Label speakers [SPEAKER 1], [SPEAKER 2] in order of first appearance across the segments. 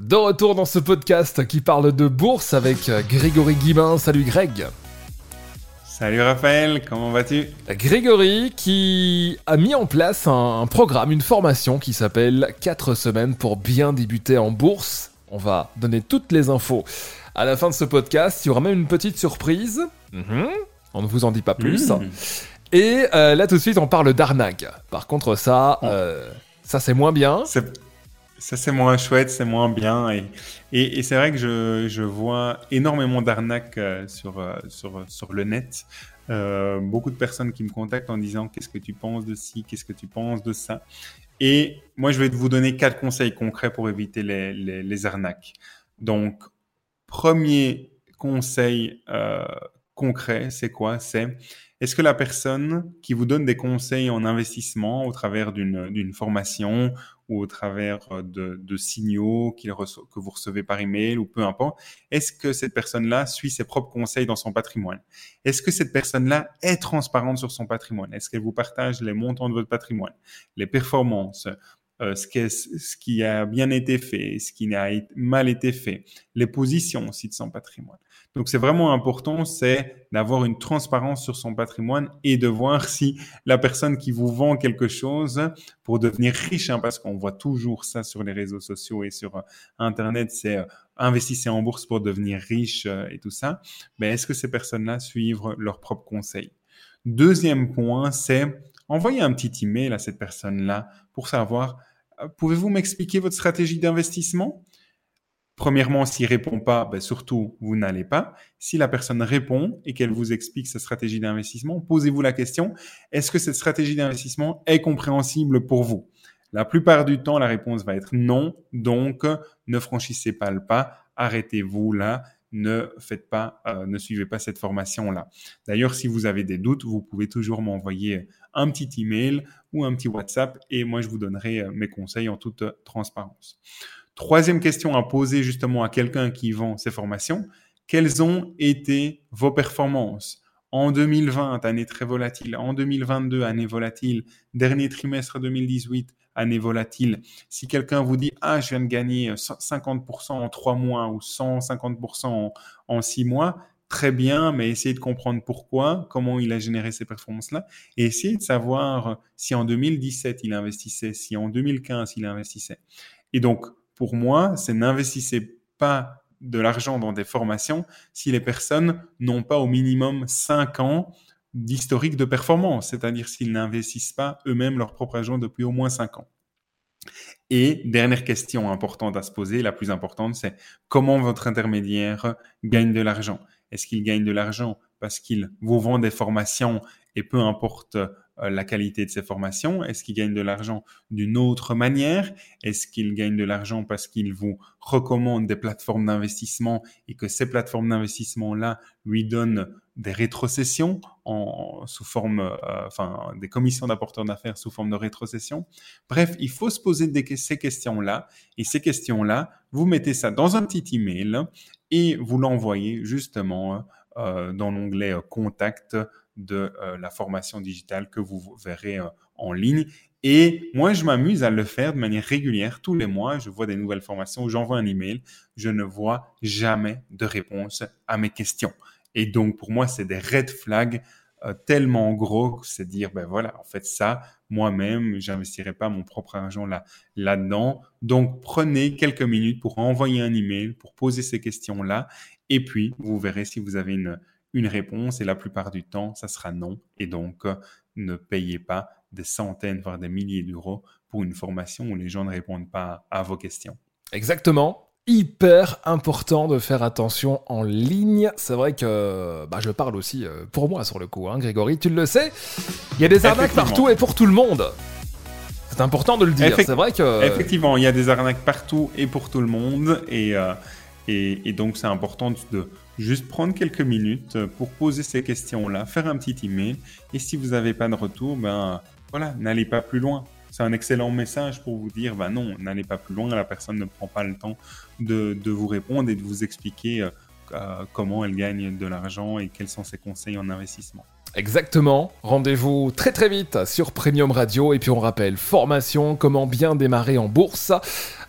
[SPEAKER 1] De retour dans ce podcast qui parle de bourse avec Grégory Guibin. Salut Greg.
[SPEAKER 2] Salut Raphaël, comment vas-tu?
[SPEAKER 1] Grégory qui a mis en place un, programme, une formation qui s'appelle 4 semaines pour bien débuter en bourse. On va donner toutes les infos à la fin de ce podcast. Il y aura même une petite surprise. Mhm. On ne vous en dit pas plus. Mhm. Et euh, là tout de suite on parle d'arnaque. Par contre ça, euh, ça c'est moins bien.
[SPEAKER 2] Ça, c'est moins chouette, c'est moins bien. Et, c'est vrai que je, vois énormément d'arnaques euh, sur, euh, sur, sur le net. Euh, beaucoup de personnes qui me contactent en disant qu'est-ce que tu penses de ci, qu'est-ce que tu penses de ça. Et moi, je vais vous donner quatre conseils concrets pour éviter les, les, arnaques. Donc, premier conseil concret, c'est quoi? C'est est-ce que la personne qui vous donne des conseils en investissement au travers d'une formation ou au travers euh, de, signaux que vous recevez par email ou peu importe, est-ce que cette personne-là suit ses propres conseils dans son patrimoine? Est-ce que cette personne-là est transparente sur son patrimoine? Est-ce qu'elle vous partage les montants de votre patrimoine, les performances, euh, ce, qui ce qui a bien été fait, ce qui a mal été fait, les positions aussi de son patrimoine. Donc c'est vraiment important, c'est d'avoir une transparence sur son patrimoine et de voir si la personne qui vous vend quelque chose pour devenir riche, hein, parce qu'on voit toujours ça sur les réseaux sociaux et sur euh, Internet, c'est euh, investissez en bourse pour devenir riche euh, et tout ça. Mais est-ce que ces personnes-là suivent leurs propres conseils? Deuxième point, c'est envoyer un petit email à cette personne-là pour savoir, pouvez-vous m'expliquer votre stratégie d'investissement? Premièrement, s'il répond pas, ben surtout, vous n'allez pas. Si la personne répond et qu'elle vous explique sa stratégie d'investissement, posez-vous la question, est-ce que cette stratégie d'investissement est compréhensible pour vous? La plupart du temps, la réponse va être non. Donc, ne franchissez pas le pas, arrêtez-vous là, ne faites pas, euh, ne suivez pas cette formation-là. D'ailleurs, si vous avez des doutes, vous pouvez toujours m'envoyer un petit email ou un petit WhatsApp et moi, je vous donnerai euh, mes conseils en toute transparence. Troisième question à poser justement à quelqu'un qui vend ses formations. Quelles ont été vos performances? En 2020, année très volatile, en 2022, année volatile, dernier trimestre 2018, année volatile. Si quelqu'un vous dit, ah, je viens de gagner 50% en trois mois ou 150% en, six mois, très bien, mais essayez de comprendre pourquoi, comment il a généré ces performances-là, et essayez de savoir si en 2017 il investissait, si en 2015 il investissait. Et donc, pour moi, c'est n'investissez pas de l'argent dans des formations si les personnes n'ont pas au minimum 5 ans d'historique de performance, c'est-à-dire s'ils n'investissent pas eux-mêmes leur propre argent depuis au moins 5 ans. Et dernière question importante à se poser, la plus importante, c'est comment votre intermédiaire gagne de l'argent? Est-ce qu'il gagne de l'argent parce qu'il vous vend des formations et peu importe la qualité de ses formations Est-ce qu'il gagne de l'argent d'une autre manière? Est-ce qu'il gagne de l'argent parce qu'il vous recommande des plateformes d'investissement et que ces plateformes d'investissement-là lui donnent des rétrocessions en, sous forme, euh, enfin, des commissions d'apporteurs d'affaires sous forme de rétrocession. Bref, il faut se poser ces questions-là. Et ces questions-là, vous mettez ça dans un petit email et vous l'envoyez justement euh, dans l'onglet Contact de euh, la formation digitale que vous verrez euh, en ligne. Et moi, je m'amuse à le faire de manière régulière. Tous les mois, je vois des nouvelles formations, j'envoie un email, je ne vois jamais de réponse à mes questions. Et donc, pour moi, c'est des red flags euh, tellement gros que c'est dire, ben voilà, en fait, ça, moi-même, j'investirai pas mon propre argent là, là-dedans. Donc, prenez quelques minutes pour envoyer un email, pour poser ces questions-là. Et puis, vous verrez si vous avez une, une réponse et la plupart du temps, ça sera non. Et donc, euh, ne payez pas des centaines, voire des milliers d'euros pour une formation où les gens ne répondent pas à vos questions.
[SPEAKER 1] Exactement. Hyper important de faire attention en ligne. C'est vrai que bah, je parle aussi euh, pour moi sur le coup, hein, Grégory, tu le sais. Il y a des arnaques partout et pour tout le monde. C'est important de le dire. C'est vrai que.
[SPEAKER 2] Effectivement, il y a des arnaques partout et pour tout le monde. Et, euh, et, donc, c'est important de, juste prendre quelques minutes pour poser ces questions-là, faire un petit email. Et si vous n'avez pas de retour, ben voilà, n'allez pas plus loin. C'est un excellent message pour vous dire, ben non, n'allez pas plus loin. La personne ne prend pas le temps de, de vous répondre et de vous expliquer euh, euh, comment elle gagne de l'argent et quels sont ses conseils en investissement.
[SPEAKER 1] Exactement. Rendez-vous très très vite sur Premium Radio. Et puis on rappelle, formation, comment bien démarrer en bourse.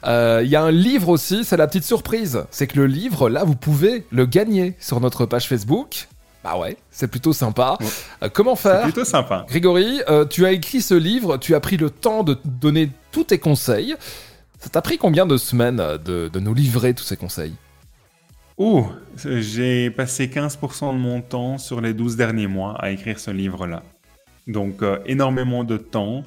[SPEAKER 1] Il euh, y a un livre aussi, c'est la petite surprise. C'est que le livre, là, vous pouvez le gagner sur notre page Facebook. Bah ouais, c'est plutôt sympa. Euh, comment faire
[SPEAKER 2] Plutôt sympa.
[SPEAKER 1] Grégory, euh, tu as écrit ce livre, tu as pris le temps de donner tous tes conseils. Ça t'a pris combien de semaines de, de nous livrer tous ces conseils?
[SPEAKER 2] Ouh, j'ai passé 15% de mon temps sur les 12 derniers mois à écrire ce livre-là. Donc euh, énormément de temps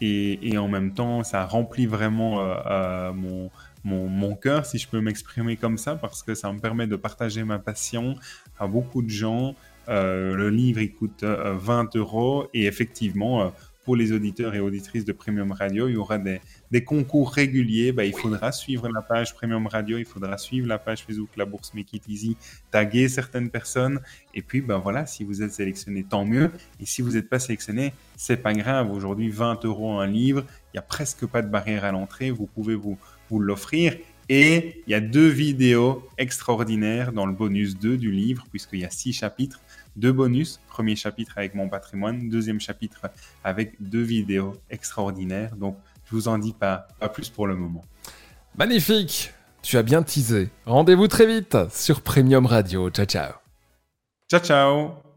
[SPEAKER 2] et, en même temps ça remplit vraiment euh, euh, mon, mon, mon cœur, si je peux m'exprimer comme ça, parce que ça me permet de partager ma passion à beaucoup de gens. le livre il coûte 20 euros et effectivement pour les auditeurs et auditrices de Premium Radio, il y aura des, des concours réguliers. Bah, il faudra suivre la page Premium Radio, il faudra suivre la page Facebook La Bourse Make It Easy, taguer certaines personnes. Et puis, ben voilà, si vous êtes sélectionné, tant mieux. Et si vous n'êtes pas sélectionné, c'est pas grave. Aujourd'hui, 20 euros un livre, il n'y a presque pas de barrière à l'entrée. Vous pouvez vous, vous l'offrir. Et il y a deux vidéos extraordinaires dans le bonus 2 du livre, puisqu'il y a six chapitres deux bonus. Premier chapitre avec mon patrimoine, deuxième chapitre avec deux vidéos extraordinaires. Donc, je vous en dis pas, pas plus pour le moment.
[SPEAKER 1] Magnifique Tu as bien teasé. Rendez-vous très vite sur Premium Radio. Ciao, ciao.
[SPEAKER 2] Ciao, ciao